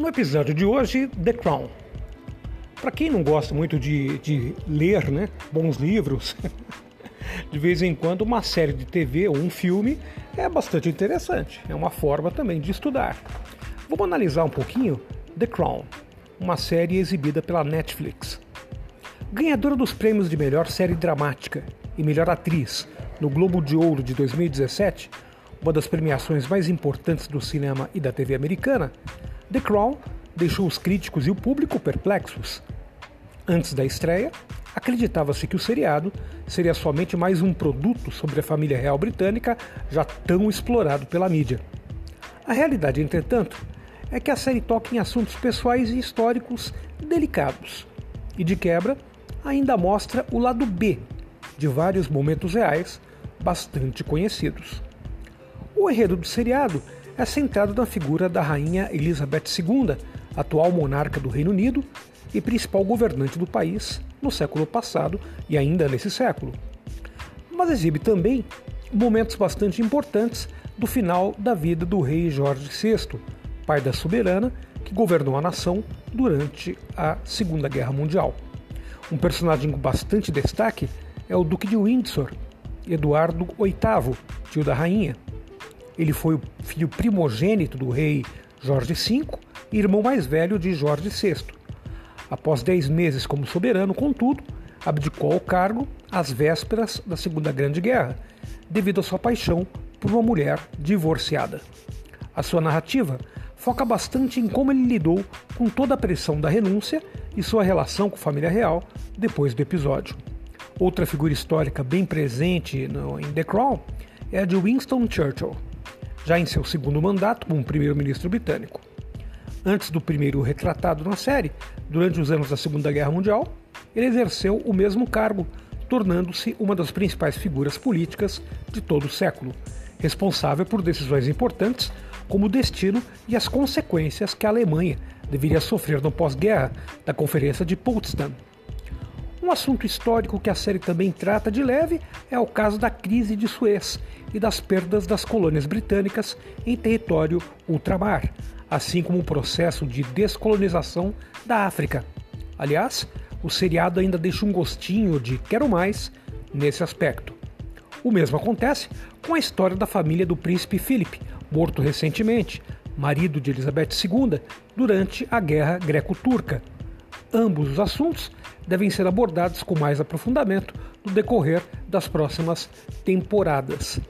No episódio de hoje, The Crown. Para quem não gosta muito de, de ler né, bons livros, de vez em quando uma série de TV ou um filme é bastante interessante. É uma forma também de estudar. Vamos analisar um pouquinho The Crown, uma série exibida pela Netflix. Ganhadora dos prêmios de melhor série dramática e melhor atriz no Globo de Ouro de 2017, uma das premiações mais importantes do cinema e da TV americana, The Crown deixou os críticos e o público perplexos. Antes da estreia, acreditava-se que o seriado seria somente mais um produto sobre a família real britânica já tão explorado pela mídia. A realidade, entretanto, é que a série toca em assuntos pessoais e históricos delicados e, de quebra, ainda mostra o lado B de vários momentos reais bastante conhecidos. O enredo do seriado é centrado na figura da rainha Elizabeth II, atual monarca do Reino Unido e principal governante do país no século passado e ainda nesse século. Mas exibe também momentos bastante importantes do final da vida do rei Jorge VI, pai da soberana que governou a nação durante a Segunda Guerra Mundial. Um personagem com bastante destaque é o Duque de Windsor, Eduardo VIII, tio da rainha. Ele foi o filho primogênito do rei Jorge V e irmão mais velho de Jorge VI. Após dez meses como soberano, contudo, abdicou ao cargo às vésperas da Segunda Grande Guerra, devido à sua paixão por uma mulher divorciada. A sua narrativa foca bastante em como ele lidou com toda a pressão da renúncia e sua relação com a família real depois do episódio. Outra figura histórica bem presente no, em The Crown é a de Winston Churchill já em seu segundo mandato como primeiro-ministro britânico. Antes do primeiro retratado na série, durante os anos da Segunda Guerra Mundial, ele exerceu o mesmo cargo, tornando-se uma das principais figuras políticas de todo o século, responsável por decisões importantes como o destino e as consequências que a Alemanha deveria sofrer no pós-guerra da Conferência de Potsdam. Um assunto histórico que a série também trata de leve é o caso da crise de Suez e das perdas das colônias britânicas em território ultramar, assim como o processo de descolonização da África. Aliás, o seriado ainda deixa um gostinho de quero mais nesse aspecto. O mesmo acontece com a história da família do príncipe Philip, morto recentemente, marido de Elizabeth II, durante a Guerra Greco-Turca. Ambos os assuntos devem ser abordados com mais aprofundamento no decorrer das próximas temporadas.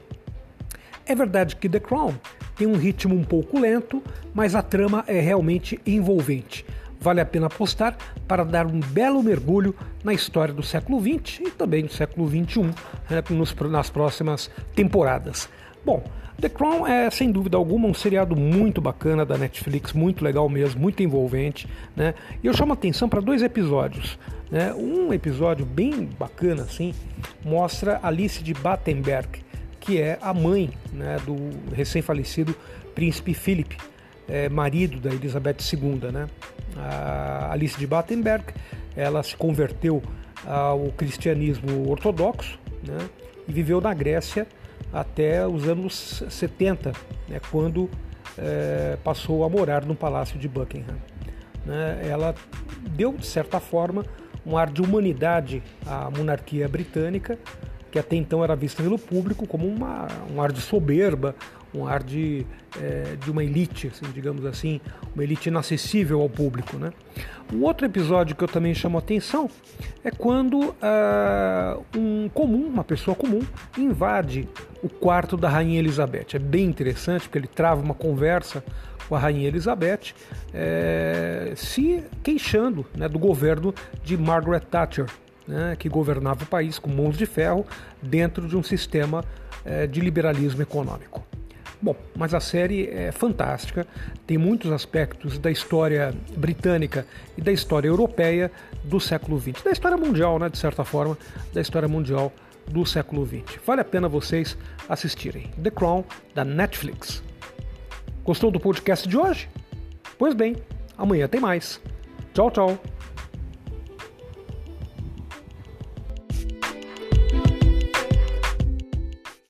É verdade que The Crown tem um ritmo um pouco lento, mas a trama é realmente envolvente. Vale a pena apostar para dar um belo mergulho na história do século XX e também do século XXI né, nas próximas temporadas. Bom, The Crown é sem dúvida alguma um seriado muito bacana da Netflix, muito legal mesmo, muito envolvente, né? E eu chamo atenção para dois episódios, né? Um episódio bem bacana assim mostra Alice de Battenberg, que é a mãe né, do recém-falecido príncipe Philip, é, marido da Elizabeth II, né? A Alice de Battenberg, ela se converteu ao cristianismo ortodoxo, né? E viveu na Grécia até os anos 70, né, quando é, passou a morar no Palácio de Buckingham. Né, ela deu, de certa forma, um ar de humanidade à monarquia britânica, que até então era vista pelo público como uma, um ar de soberba, um ar de, é, de uma elite, assim, digamos assim, uma elite inacessível ao público. Né? Um outro episódio que eu também chamo a atenção é quando uh, um comum, uma pessoa comum, invade o quarto da Rainha Elizabeth. É bem interessante porque ele trava uma conversa com a Rainha Elizabeth, é, se queixando né, do governo de Margaret Thatcher, né, que governava o país com mãos de ferro dentro de um sistema é, de liberalismo econômico. Bom, mas a série é fantástica, tem muitos aspectos da história britânica e da história europeia do século XX, da história mundial, né, de certa forma, da história mundial do século XX. Vale a pena vocês assistirem. The Crown, da Netflix. Gostou do podcast de hoje? Pois bem, amanhã tem mais. Tchau, tchau.